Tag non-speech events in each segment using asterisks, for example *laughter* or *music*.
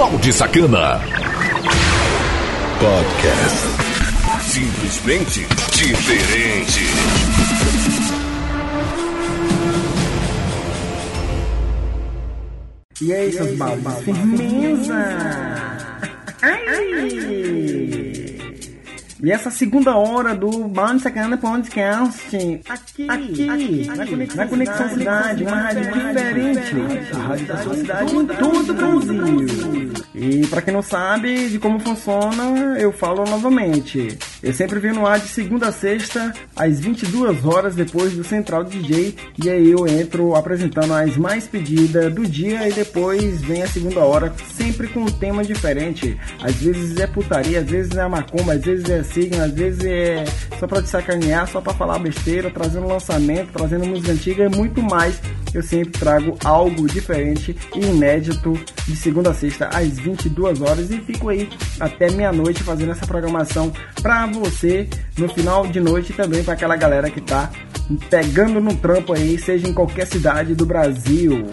Balde Sacana. Podcast. Simplesmente diferente. E aí, seus baldes? Firmeza! Ai! E essa segunda hora do Bound Sacana Podcast, aqui, aqui, aqui. Na, Conexão, na Conexão Cidade, uma rádio diferente, a rádio da sua cidade. Em todo o Brasil. E para quem não sabe de como funciona, eu falo novamente. Eu sempre venho no ar de segunda a sexta, às 22 horas depois do Central DJ, e aí eu entro apresentando as mais pedidas do dia e depois vem a segunda hora, sempre com um tema diferente. Às vezes é putaria, às vezes é macumba, às vezes é signo, às vezes é só pra te sacanear, só pra falar besteira, trazendo lançamento, trazendo música antiga e muito mais. Eu sempre trago algo diferente e inédito de segunda a sexta às 22 horas e fico aí até meia-noite fazendo essa programação pra você no final de noite também para aquela galera que tá pegando no trampo aí, seja em qualquer cidade do Brasil.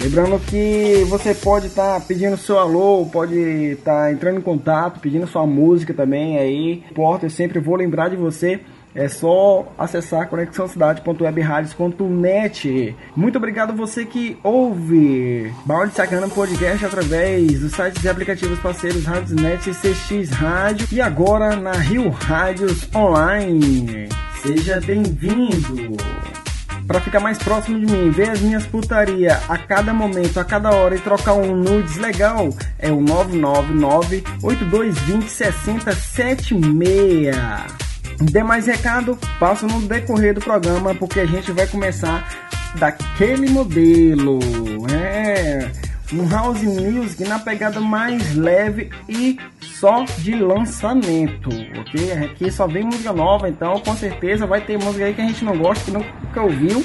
Lembrando que você pode estar tá pedindo seu alô, pode estar tá entrando em contato, pedindo sua música também aí. Porta, eu sempre vou lembrar de você. É só acessar conexãocidade.webradios.net. Muito obrigado você que ouve Balde Sacana Podcast através dos sites e aplicativos parceiros Net e CX Rádio e agora na Rio Rádios Online. Seja bem-vindo! Para ficar mais próximo de mim, ver as minhas putaria a cada momento, a cada hora e trocar um nudes legal, é o 999 8220 6076. Demais recado, passo no decorrer do programa porque a gente vai começar daquele modelo. É um house music na pegada mais leve e só de lançamento, ok? Aqui só vem música nova, então com certeza vai ter música aí que a gente não gosta, que nunca ouviu.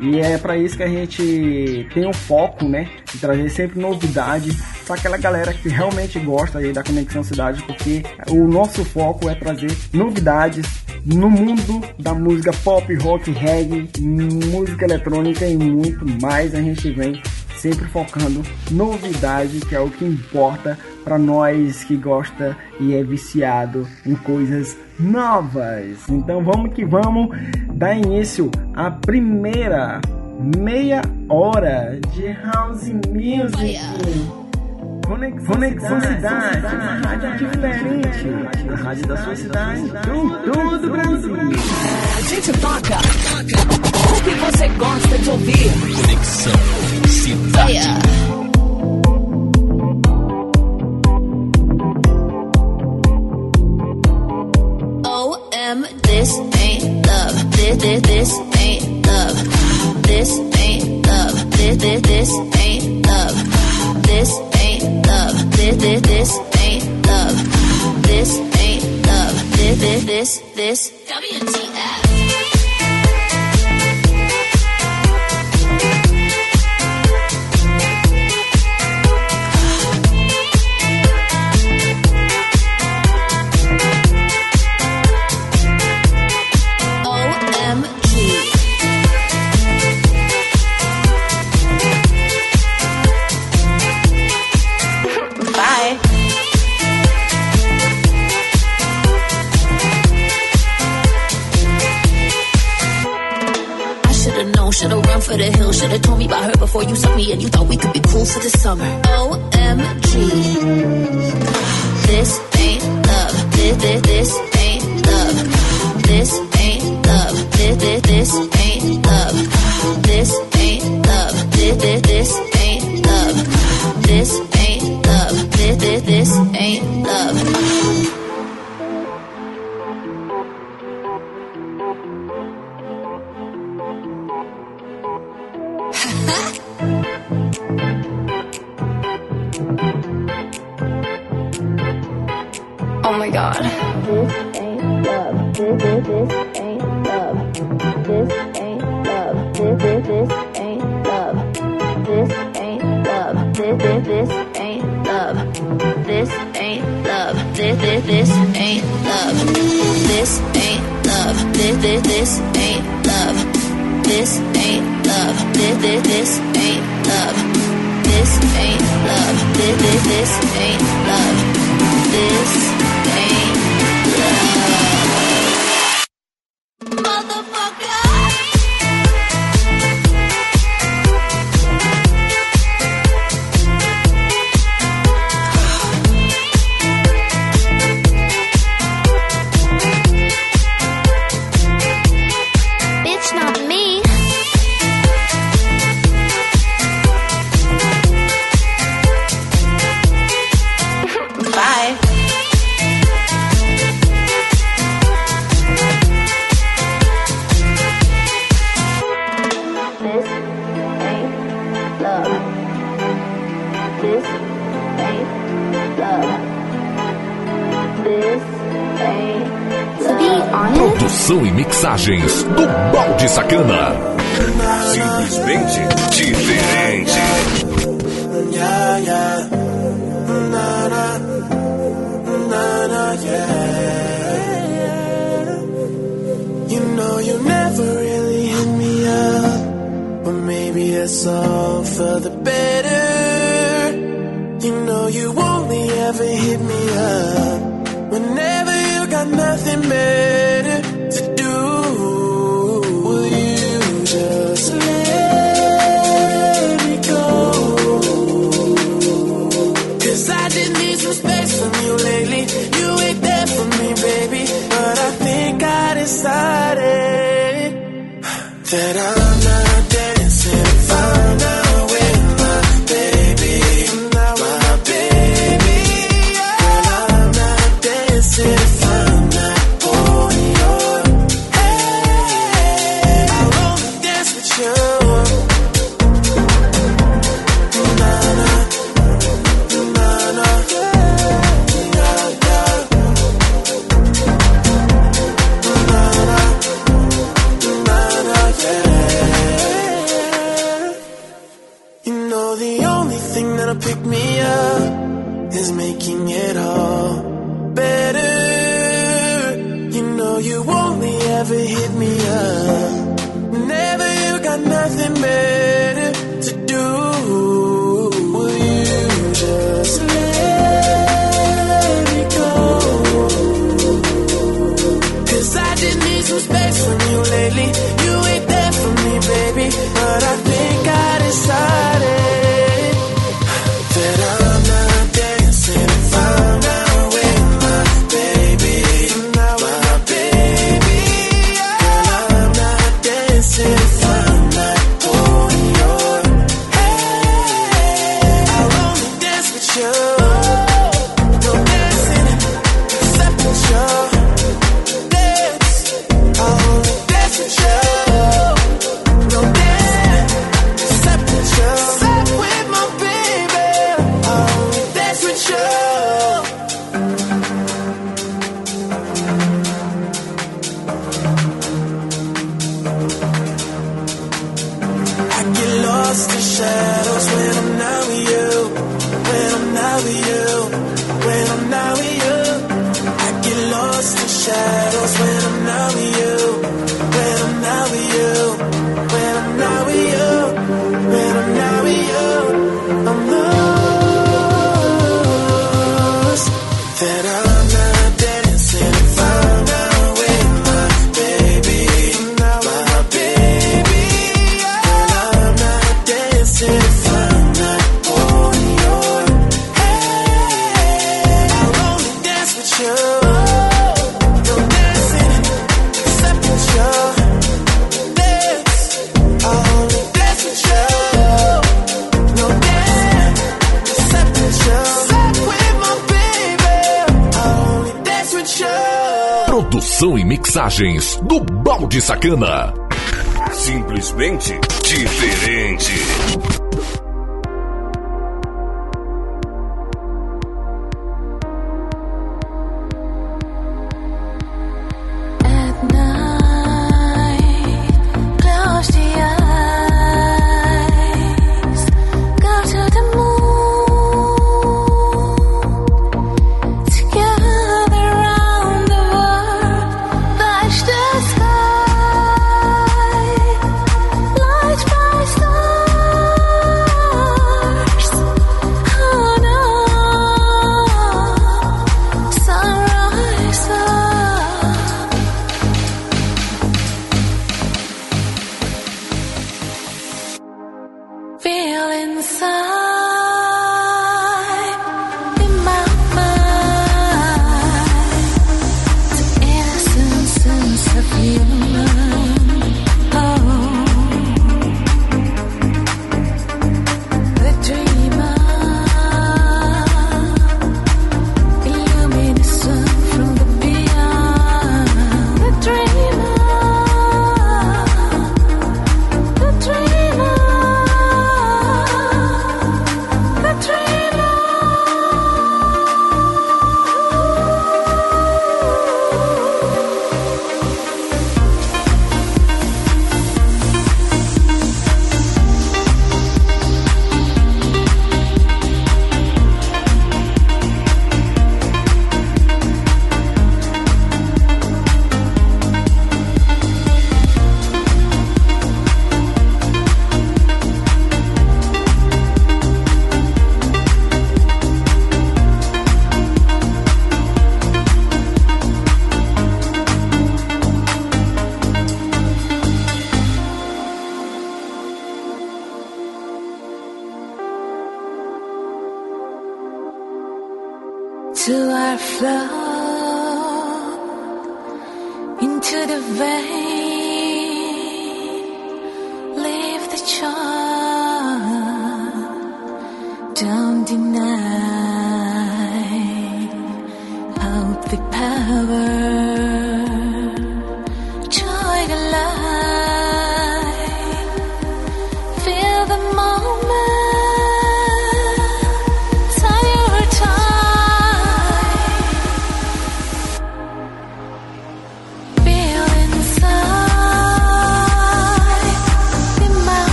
E é para isso que a gente tem o foco, né? De trazer sempre novidade para aquela galera que realmente gosta aí da Conexão Cidade, porque o nosso foco é trazer novidades no mundo da música pop, rock, reggae, música eletrônica e muito mais. A gente vem sempre focando novidade, que é o que importa para nós que gosta e é viciado em coisas novas. Então vamos que vamos dar início à primeira meia hora de house music. Conexão, Cidade, cidade, uma rádio diferente, a rádio da sua cidade, em todo o Brasil. A gente toca o que você gosta de ouvir. Conexão Cidade. Yeah. this ain't love. This, this, this ain't love. This ain't love. This, this, this ain't love. This ain't love. This, this, this ain't love. This ain't love. This, this, this, this. The hill. Should've told me about her before you sucked me and you thought we could be cool for the summer. OMG. This ain't love. This, this, this ain't love. This ain't love. This, this, this ain't love. This ain't love. This, this, this ain't love. This ain't love. This, this, this ain't god. This ain't love. This, ain't love. This ain't love. This, ain't love. This ain't love. This, ain't love. This ain't love. This, ain't love. This ain't love. This, ain't love. This ain't love. This, ain't love. This ain't love. This, this this nothing man. said mixagens do Balde Sacana. Simplesmente diferente.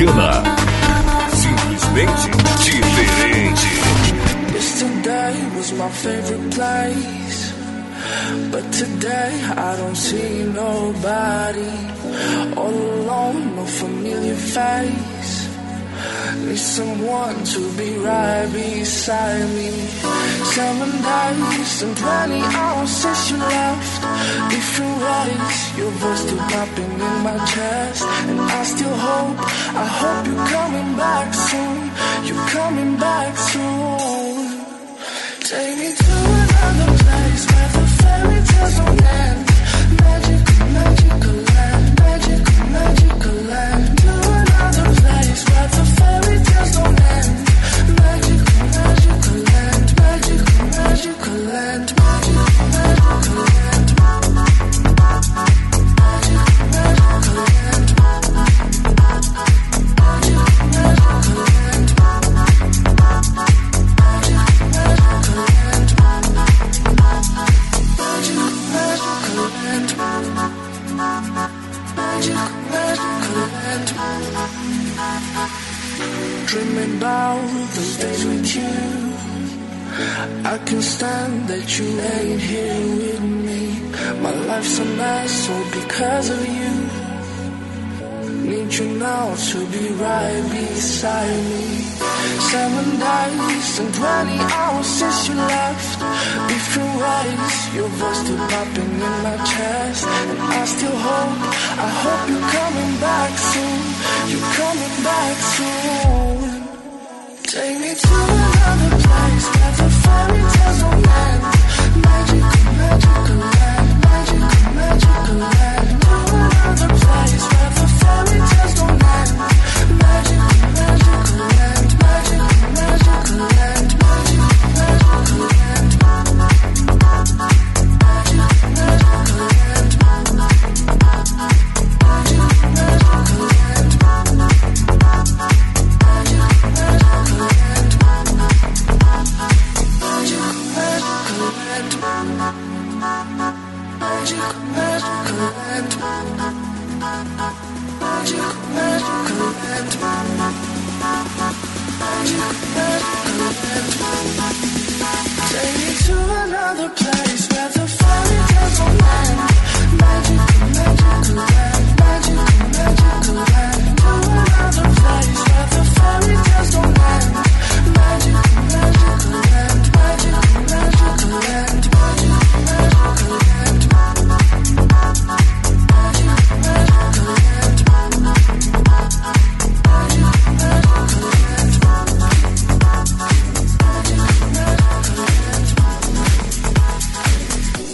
Sacana. Simplesmente diferente. Yesterday was my favorite place. But today I don't see nobody. All alone, no familiar face. Need someone to be right beside me. Seven days and 20 hours since you left. Different ways, your voice still popping in my chest. And I still hope, I hope you're coming back soon. You're coming back soon. Take me to another place where the fairy tales Days and 20 hours since you left. Different ways, your voice still popping in my chest. And I still hope, I hope you're coming back soon. You're coming back soon. Take me to another place where the fairy tales don't end. Magical, magical land, magical, magical land. To another place where the fairy tales don't end. Magical, magical Magical, magical land, magical, magical land.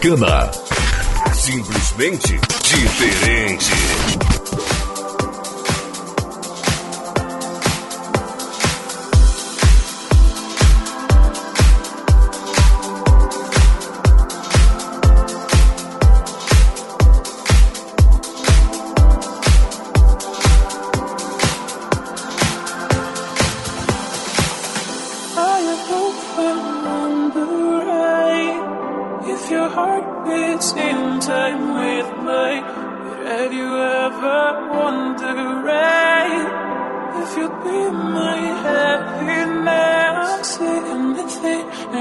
Balde Sacana. Simplesmente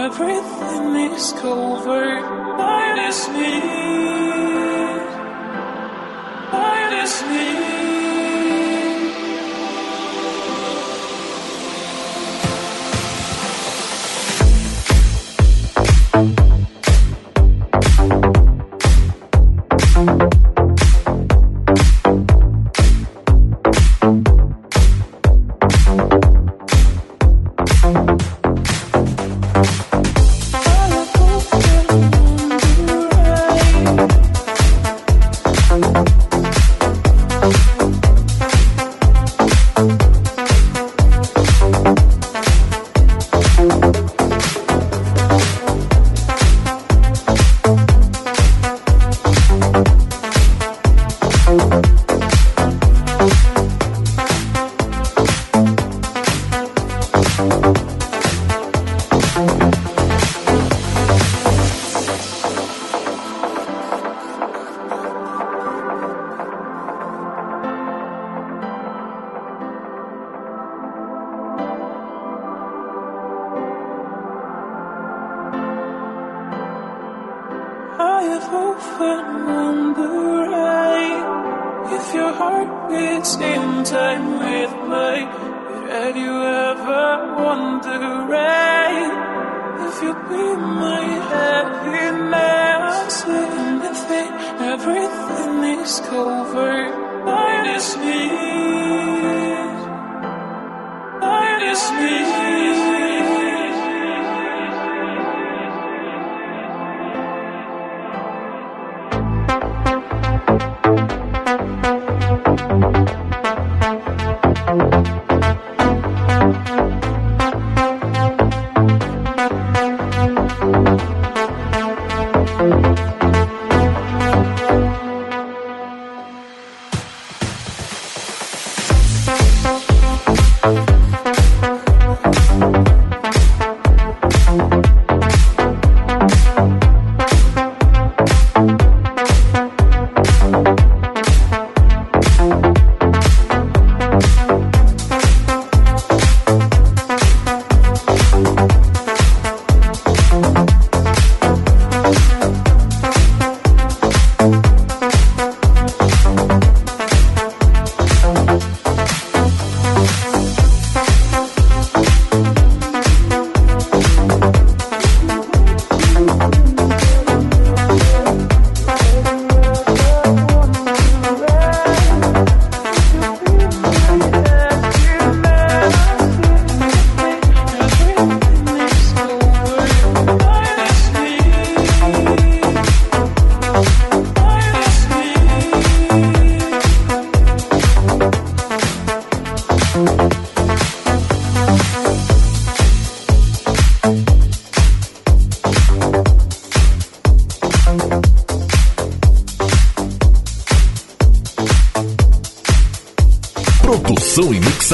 everything is covered by this need.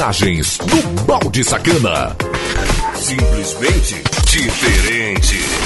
Mixagens do Balde Sacana. Simplesmente diferente.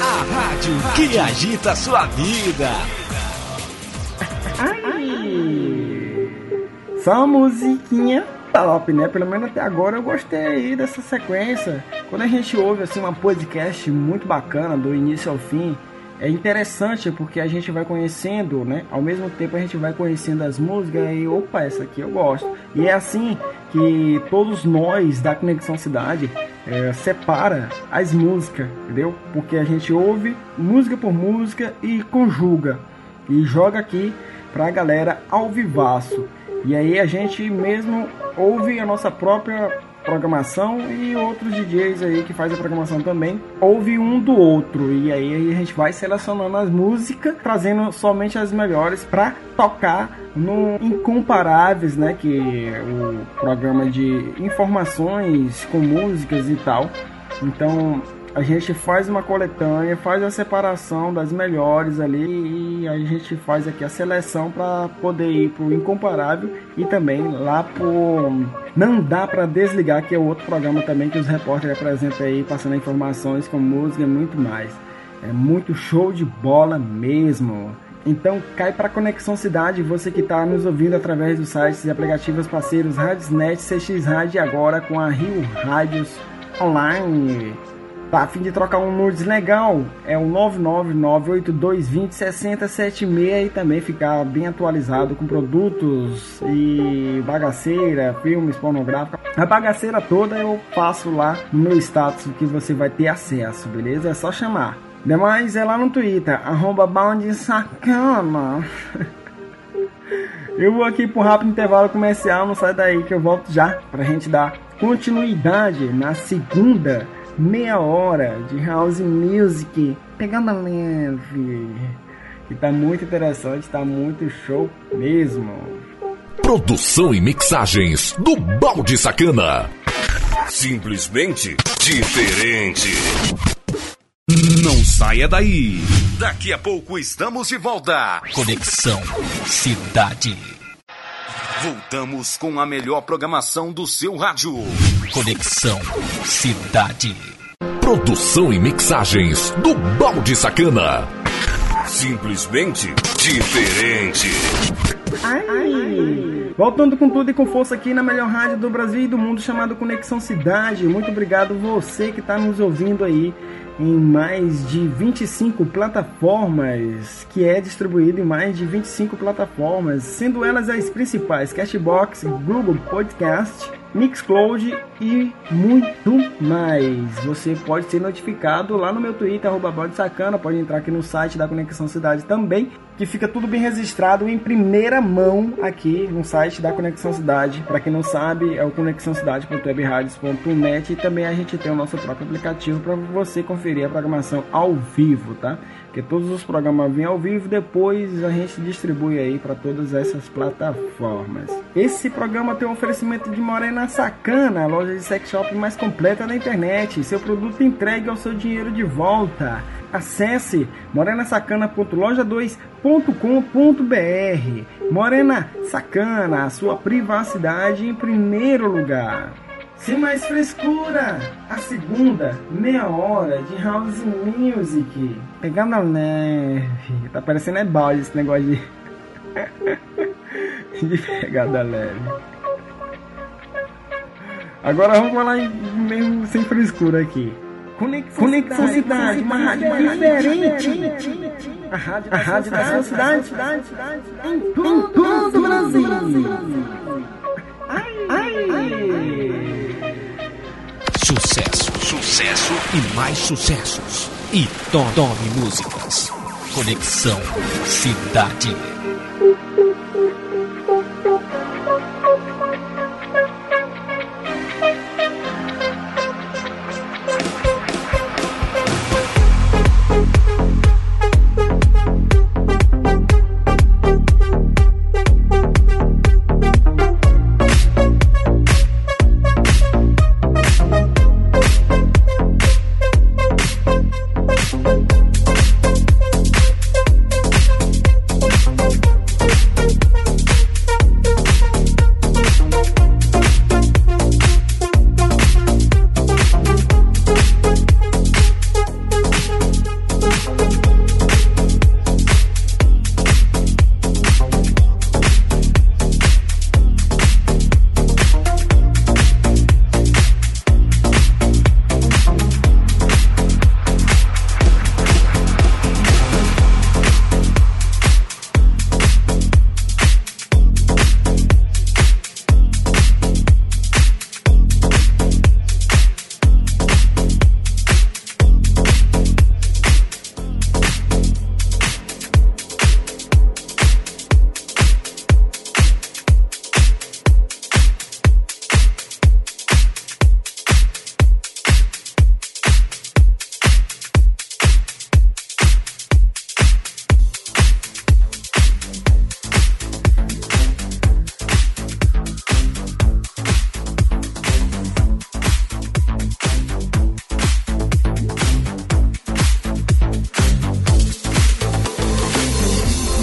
A rádio que agita sua vida. Só musiquinha top, né? Pelo menos até agora eu gostei aí dessa sequência. Quando a gente ouve assim uma podcast muito bacana do início ao fim, é interessante porque a gente vai conhecendo, né? Ao mesmo tempo a gente vai conhecendo as músicas e opa, essa aqui eu gosto. E é assim que todos nós da Conexão Cidade é, separa as músicas, entendeu? Porque a gente ouve música por música e conjuga e joga aqui pra galera ao vivaço. E aí a gente mesmo ouve a nossa própria programação e outros DJs aí que fazem a programação também. Ouve um do outro e aí a gente vai selecionando as músicas trazendo somente as melhores para tocar no incomparáveis né que é o programa de informações com músicas e tal. Então a gente faz uma coletânea, faz a separação das melhores ali e a gente faz aqui a seleção para poder ir pro incomparável e também lá pro não dá para desligar que é outro programa também que os repórteres apresentam aí passando informações com música e muito mais. É muito show de bola mesmo. Então cai para Conexão Cidade, você que está nos ouvindo através dos sites e aplicativos parceiros Radiosnet, CX Rádio agora com a Rio Rádios Online. Tá a fim de trocar um nudes legal? É o 99982206076 e também ficar bem atualizado com produtos e bagaceira, filmes pornográficos. A bagaceira toda eu passo lá no meu status que você vai ter acesso, beleza? É só chamar. Demais é lá no Twitter, arroba Bound Sacana. *laughs* Eu vou aqui pro rápido intervalo comercial, não sai daí que eu volto já pra gente dar continuidade na segunda meia hora de House Music pegando leve. Que tá muito interessante, tá muito show mesmo. Produção e mixagens do Balde Sacana. Simplesmente diferente. Não saia daí. Daqui a pouco estamos de volta. Conexão Cidade. Voltamos com a melhor programação do seu rádio. Conexão Cidade. Produção e mixagens do Balde Sacana. Simplesmente diferente. Ai. Voltando com tudo e com força aqui na melhor rádio do Brasil e do mundo chamado Conexão Cidade. Muito obrigado você que está nos ouvindo aí em mais de 25 plataformas, que é distribuído em mais de 25 plataformas, sendo elas as principais: Cashbox, Google Podcast, Mixcloud e muito mais. Você pode ser notificado lá no meu Twitter, arroba Sacana, pode entrar aqui no site da Conexão Cidade também, que fica tudo bem registrado em primeira mão aqui no site da Conexão Cidade. Para quem não sabe, é o conexãocidade.webradios.net e também a gente tem o nosso próprio aplicativo para você conferir a programação ao vivo, tá? Porque todos os programas vêm ao vivo, depois a gente distribui aí para todas essas plataformas. Esse programa tem um oferecimento de Morena Sacana, a loja de sex shop mais completa da internet. Seu produto entregue ao seu dinheiro de volta. Acesse morenasacana.loja2.com.br. Morena Sacana, a sua privacidade em primeiro lugar. Sem mais frescura, a segunda meia hora de House Music. Pegando a leve. Tá parecendo é balde esse negócio de. *laughs* de pegada leve. Agora vamos falar em, mesmo sem frescura aqui. Conexão Cidade, uma rádio diferente. A rádio, a rádio da sua cidade, em todo o Brasil. Ai, ai. Sucesso, sucesso e mais sucessos. E Tome, músicas. Conexão Cidade.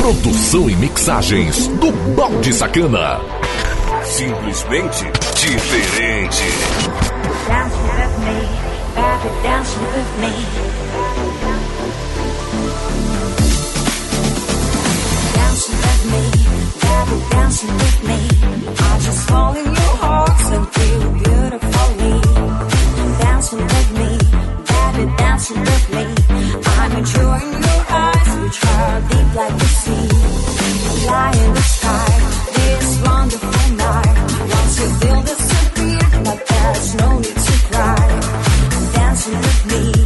Produção e mixagens do Balde Sacana. Simplesmente diferente. Dance with me, dance me. Dance me, dance me. I just fall in your heart and feel beautifully. Dancing with me, baby, dancing with me. I'm enjoying your deep like the sea. In the sky, this wonderful night. Once you feel disappear, there's no need to cry. Dancing with me,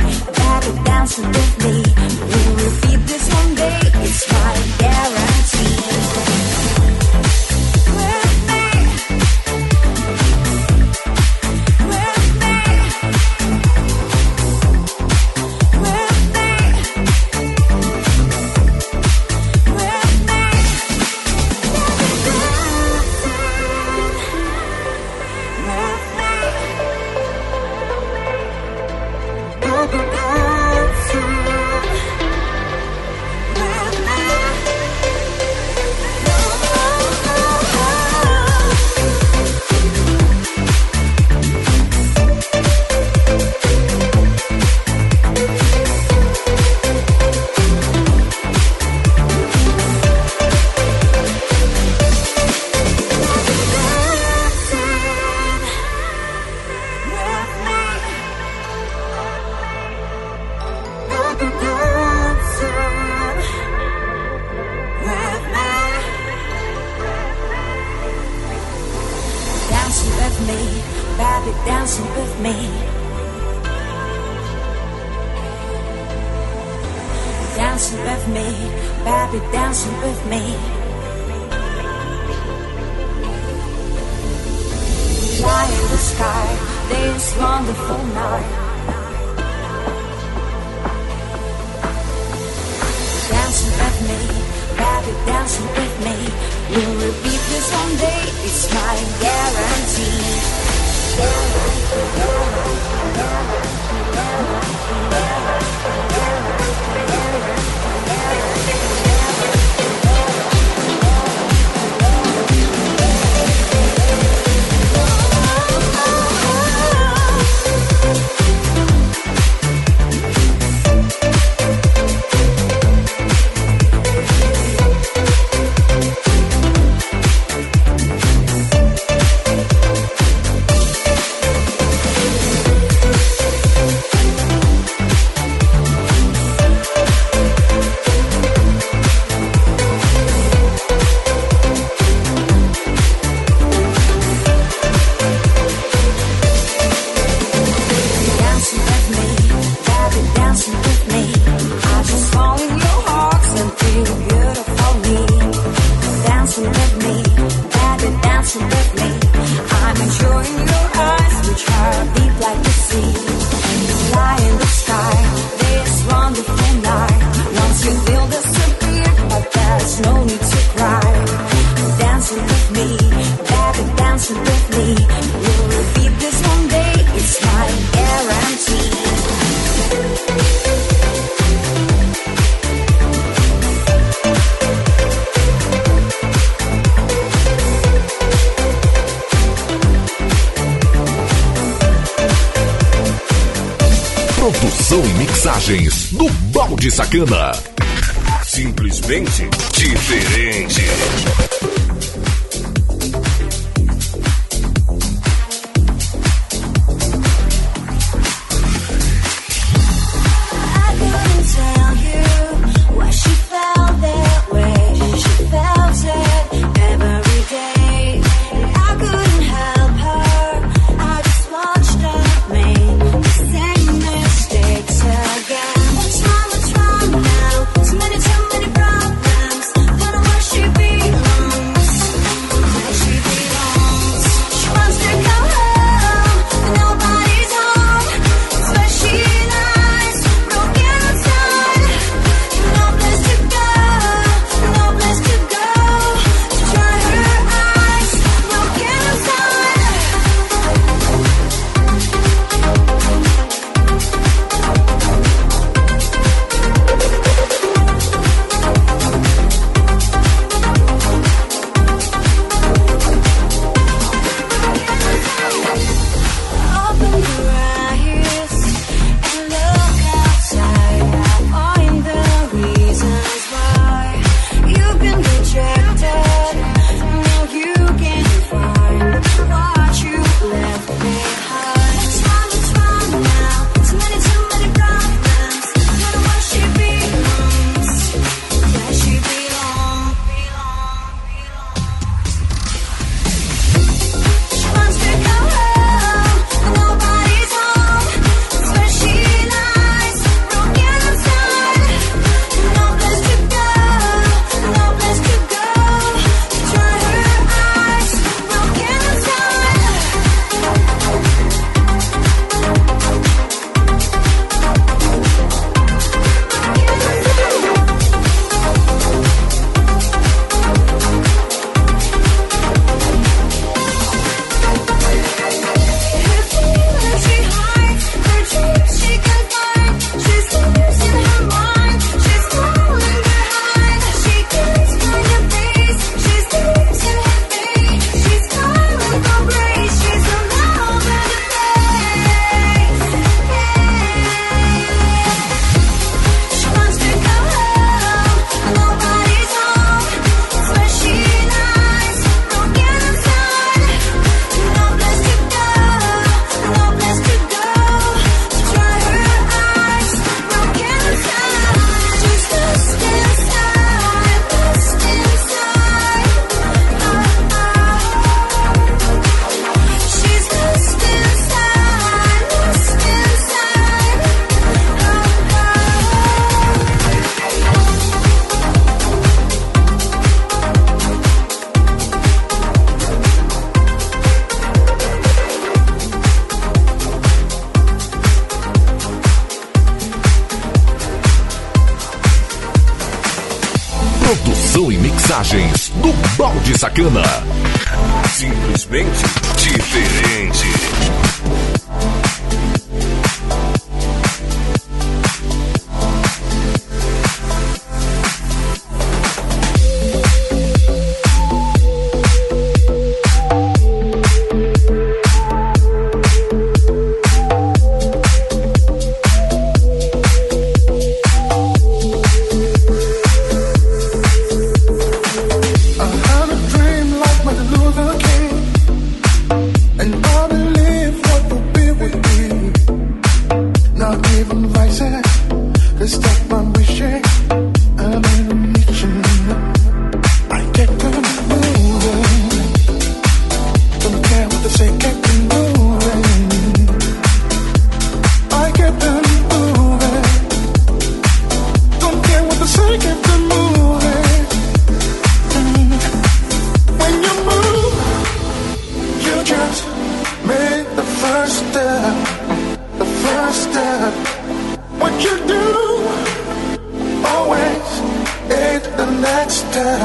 fly in the sky this wonderful night. Dancing with me, baby, dancing with me. We'll repeat this one day, it's my guarantee. guarantee, guarantee, guarantee de Sacana. Simplesmente diferente. Sacana. Do always end the next day,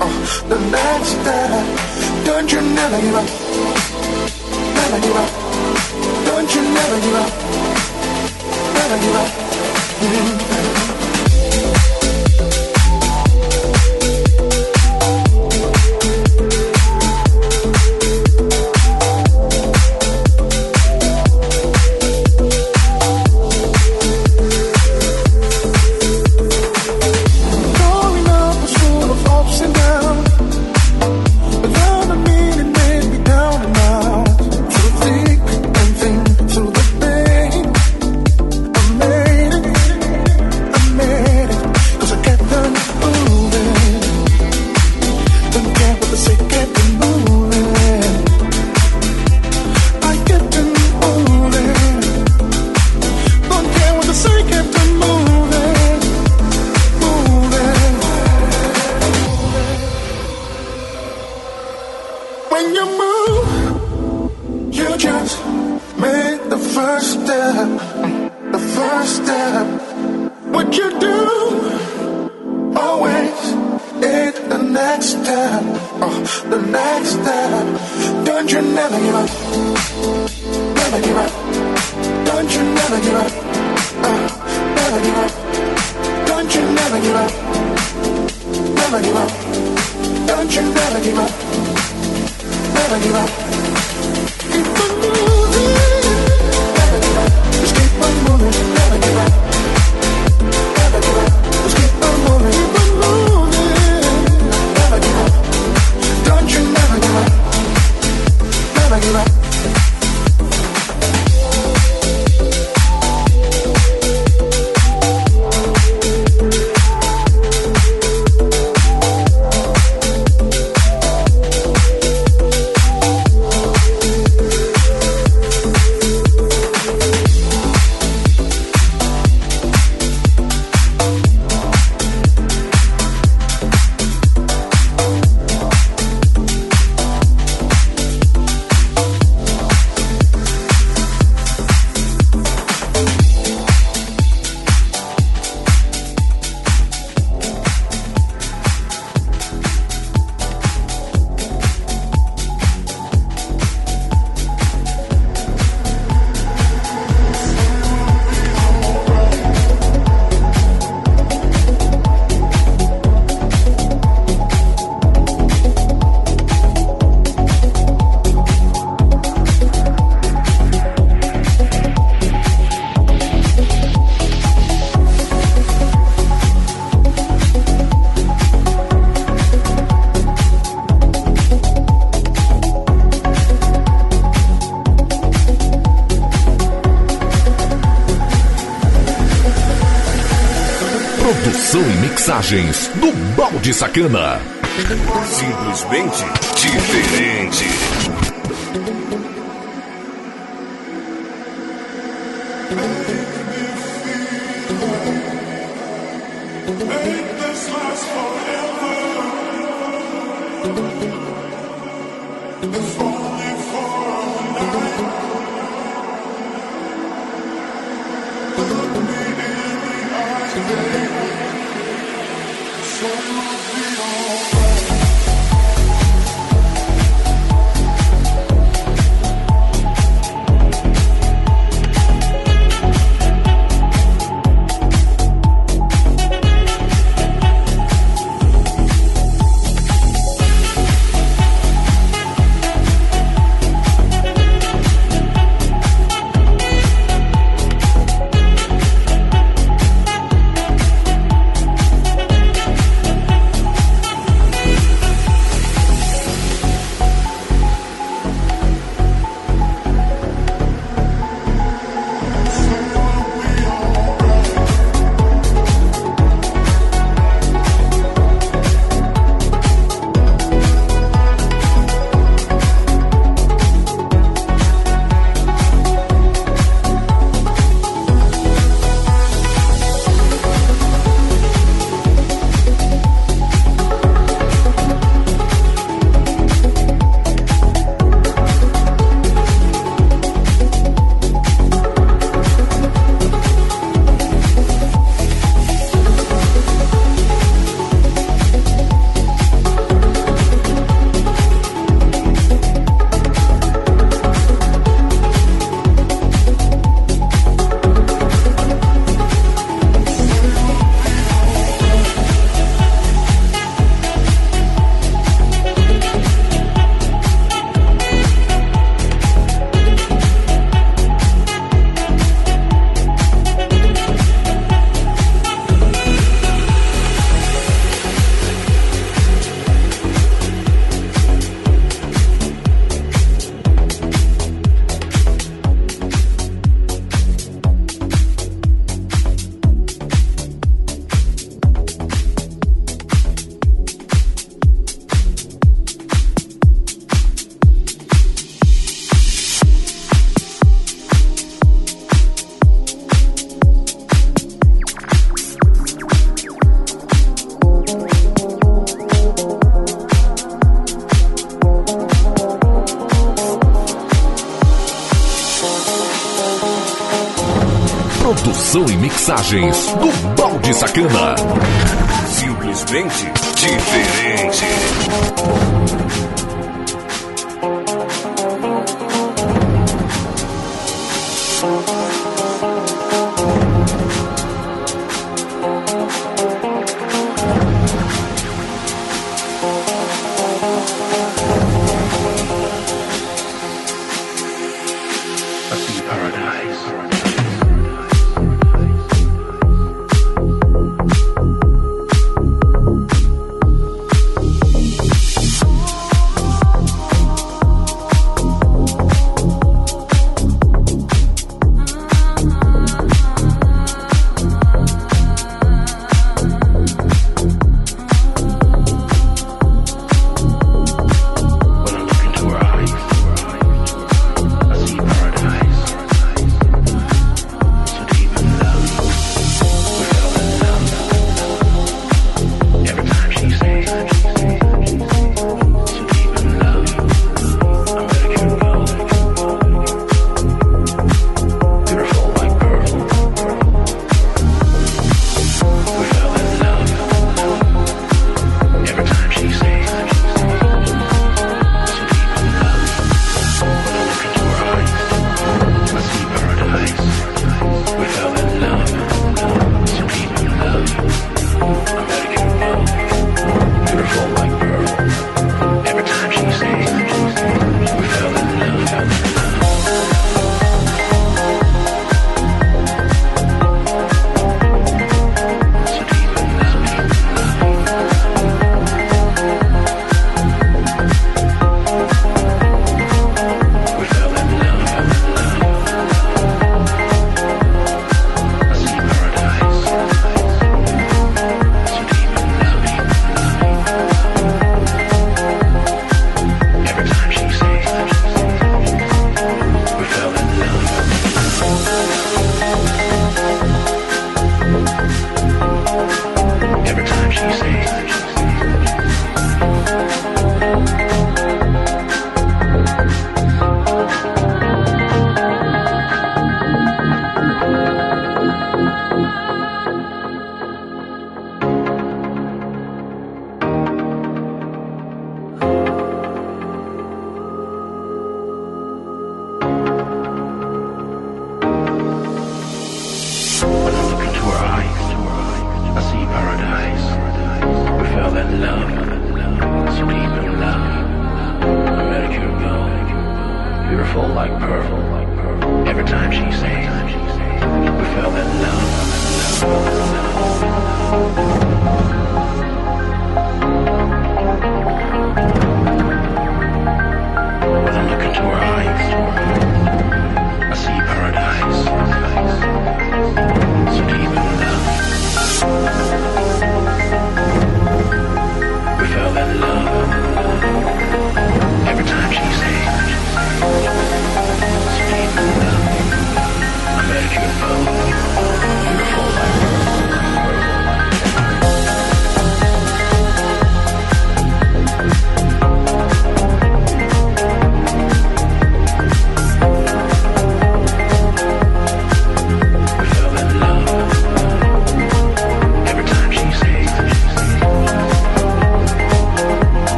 uh, the next day. Don't you never give up, never give up. Don't you never give up, never give up. Mm-hmm. Imagens do balde sacana. Simplesmente diferente.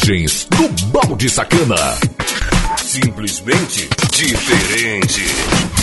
Mixagens do Balde Sacana. Simplesmente diferente.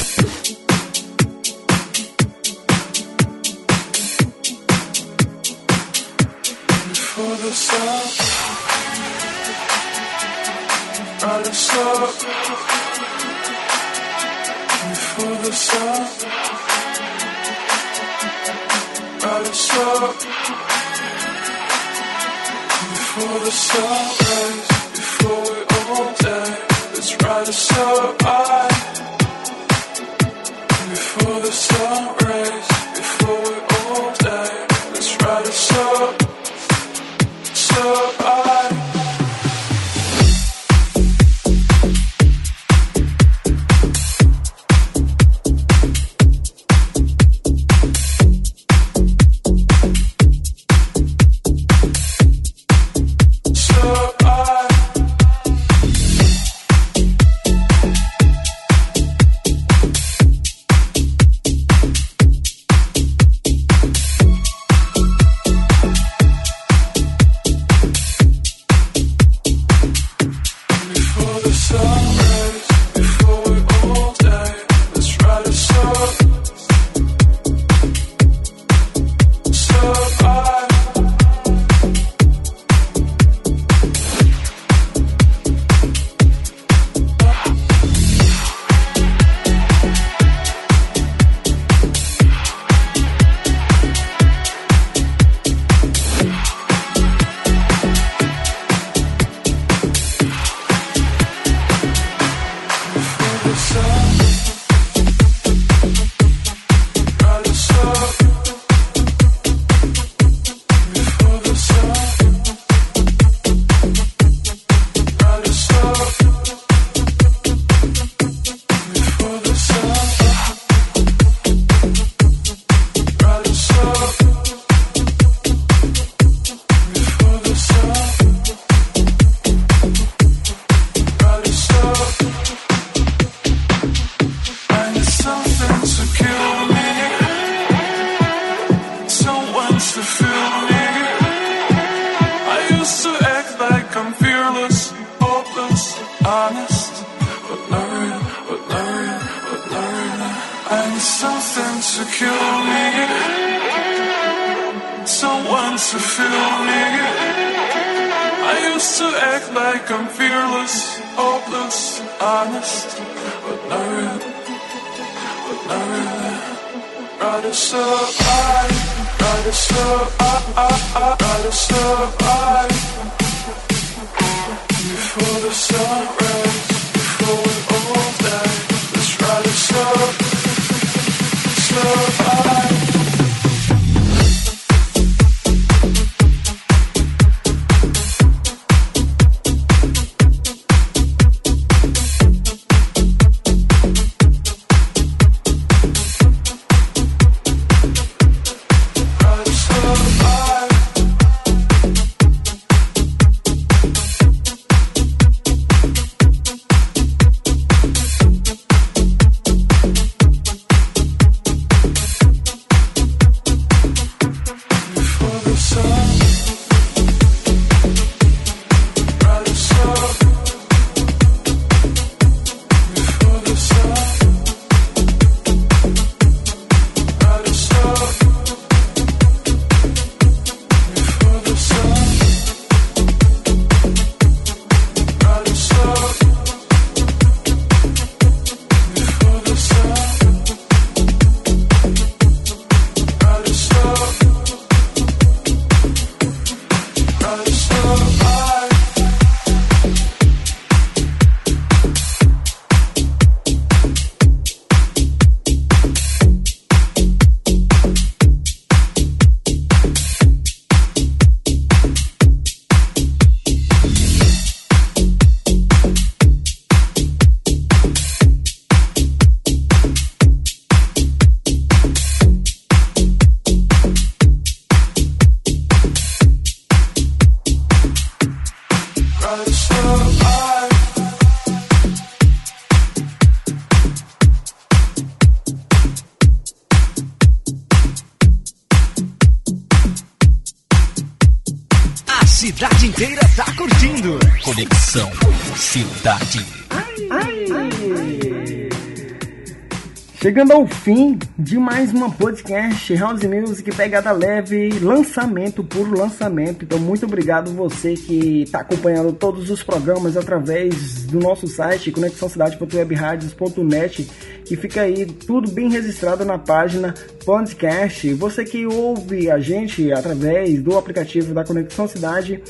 Chegando ao fim de mais uma podcast House Music Pegada Leve, lançamento por lançamento. Então, muito obrigado você que está acompanhando todos os programas através do nosso site conexãocidade.webradios.net, que fica aí tudo bem registrado na página podcast. Você que ouve a gente através do aplicativo da Conexão Cidade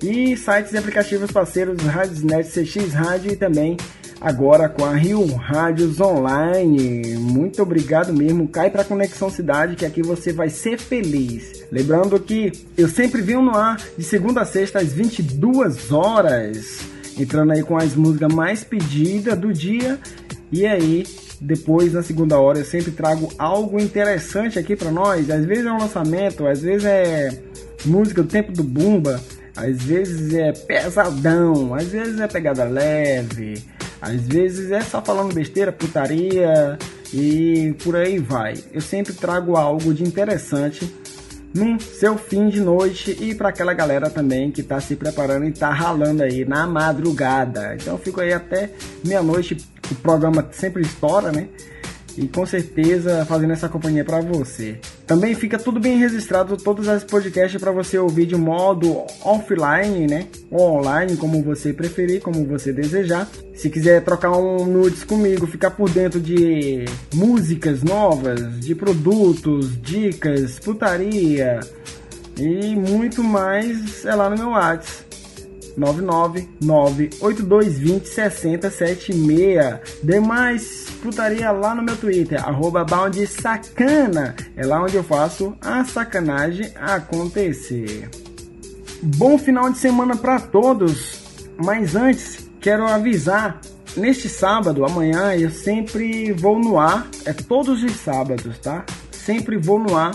e sites e aplicativos parceiros Radiosnet, CX Rádio e também agora com a Rio Rádios Online. Muito obrigado mesmo. Cai para Conexão Cidade que aqui você vai ser feliz. Lembrando que eu sempre venho no ar de segunda a sexta às 22 horas, entrando aí com as músicas mais pedidas do dia. E aí, depois na segunda hora eu sempre trago algo interessante aqui para nós. Às vezes é um lançamento, às vezes é música do tempo do Bumba, às vezes é pesadão, às vezes é pegada leve, às vezes é só falando besteira, putaria e por aí vai. Eu sempre trago algo de interessante num seu fim de noite e para aquela galera também que tá se preparando e tá ralando aí na madrugada. Então eu fico aí até meia-noite, o programa sempre estoura, né? E com certeza fazendo essa companhia para você. Também fica tudo bem registrado, todas as podcasts para você ouvir de modo offline, né? Ou online, como você preferir, como você desejar. Se quiser trocar um nudes comigo, ficar por dentro de músicas novas, de produtos, dicas, putaria e muito mais, é lá no meu WhatsApp. 99982206076. Demais putaria lá no meu Twitter, arroba boundsacana. É lá onde eu faço a sacanagem acontecer. Bom final de semana para todos. Mas antes, quero avisar neste sábado, amanhã, eu sempre vou no ar, é todos os sábados, tá? Sempre vou no ar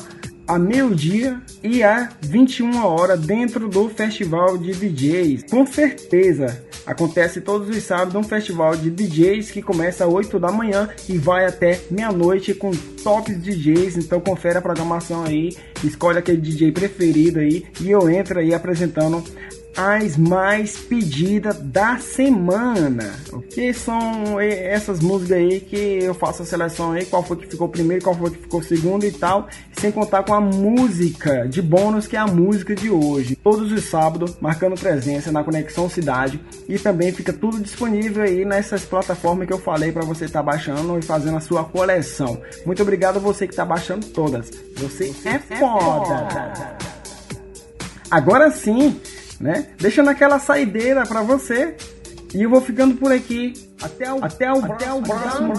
a meio-dia e a 21 horas dentro do festival de DJs. Com certeza, acontece todos os sábados um festival de DJs que começa às 8 da manhã e vai até meia-noite com tops DJs. Então confere a programação aí, escolhe aquele DJ preferido aí e eu entro aí apresentando as mais pedidas da semana. O que são eh, essas músicas aí que eu faço a seleção aí, qual foi que ficou primeiro, qual foi que ficou segundo e tal, sem contar com a música de bônus que é a música de hoje. Todos os sábados, marcando presença na Conexão Cidade e também fica tudo disponível aí nessas plataformas que eu falei para você estar tá baixando e fazendo a sua coleção. Muito obrigado a você que está baixando todas. Você, você é foda. foda. *laughs* Agora sim, né? Deixando aquela saideira para você. E eu vou ficando por aqui. Até o, até o, até o próximo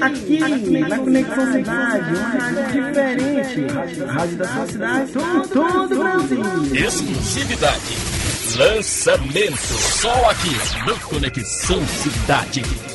Aqui, aqui na Conexão Cidade, uma rádio diferente. Rádio da sua cidade, todo o Brasil. Exclusividade. Lançamento. Só aqui no Conexão Cidade.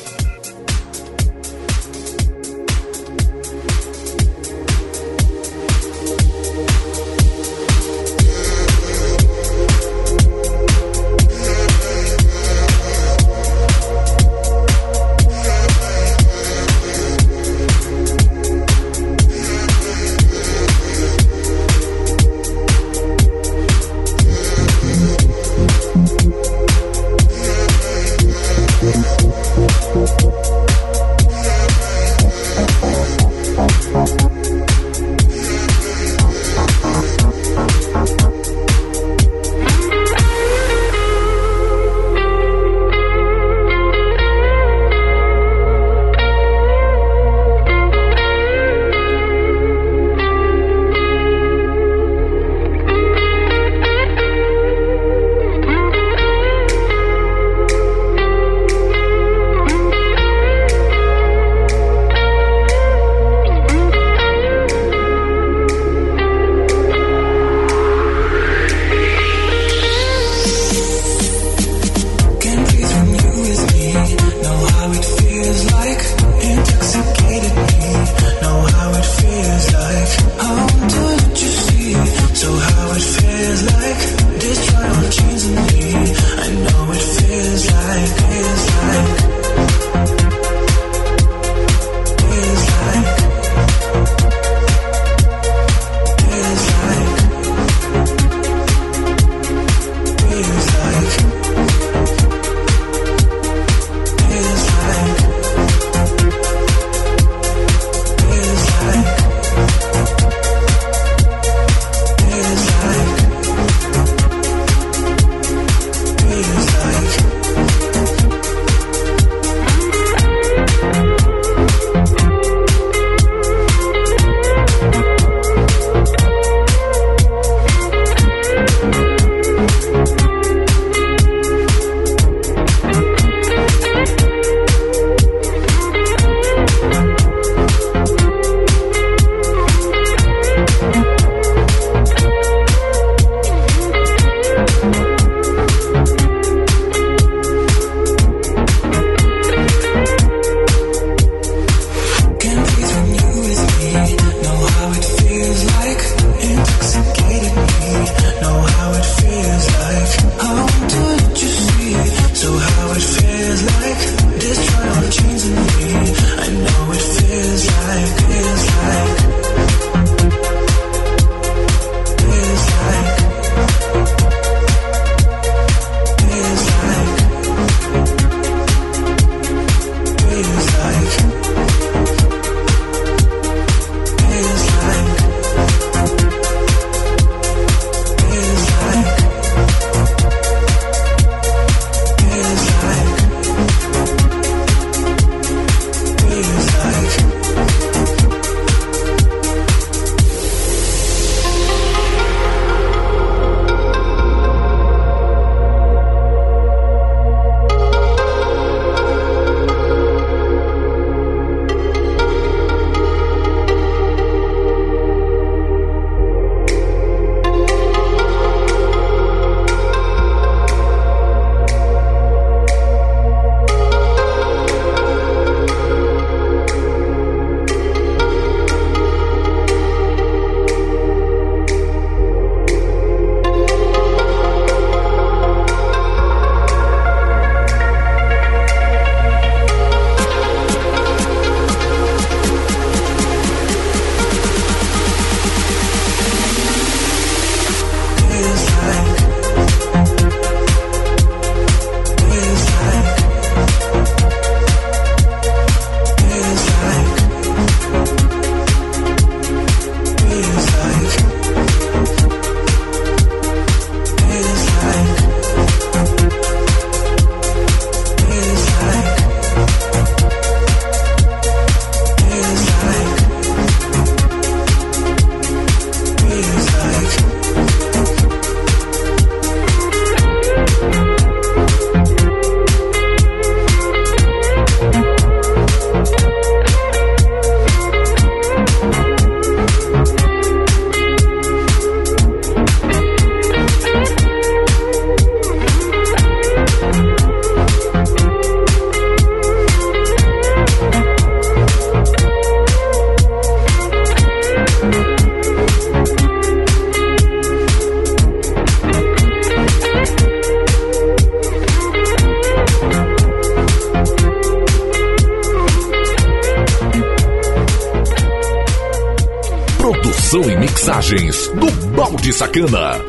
Balde Sacana.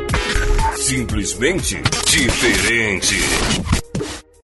Simplesmente diferente.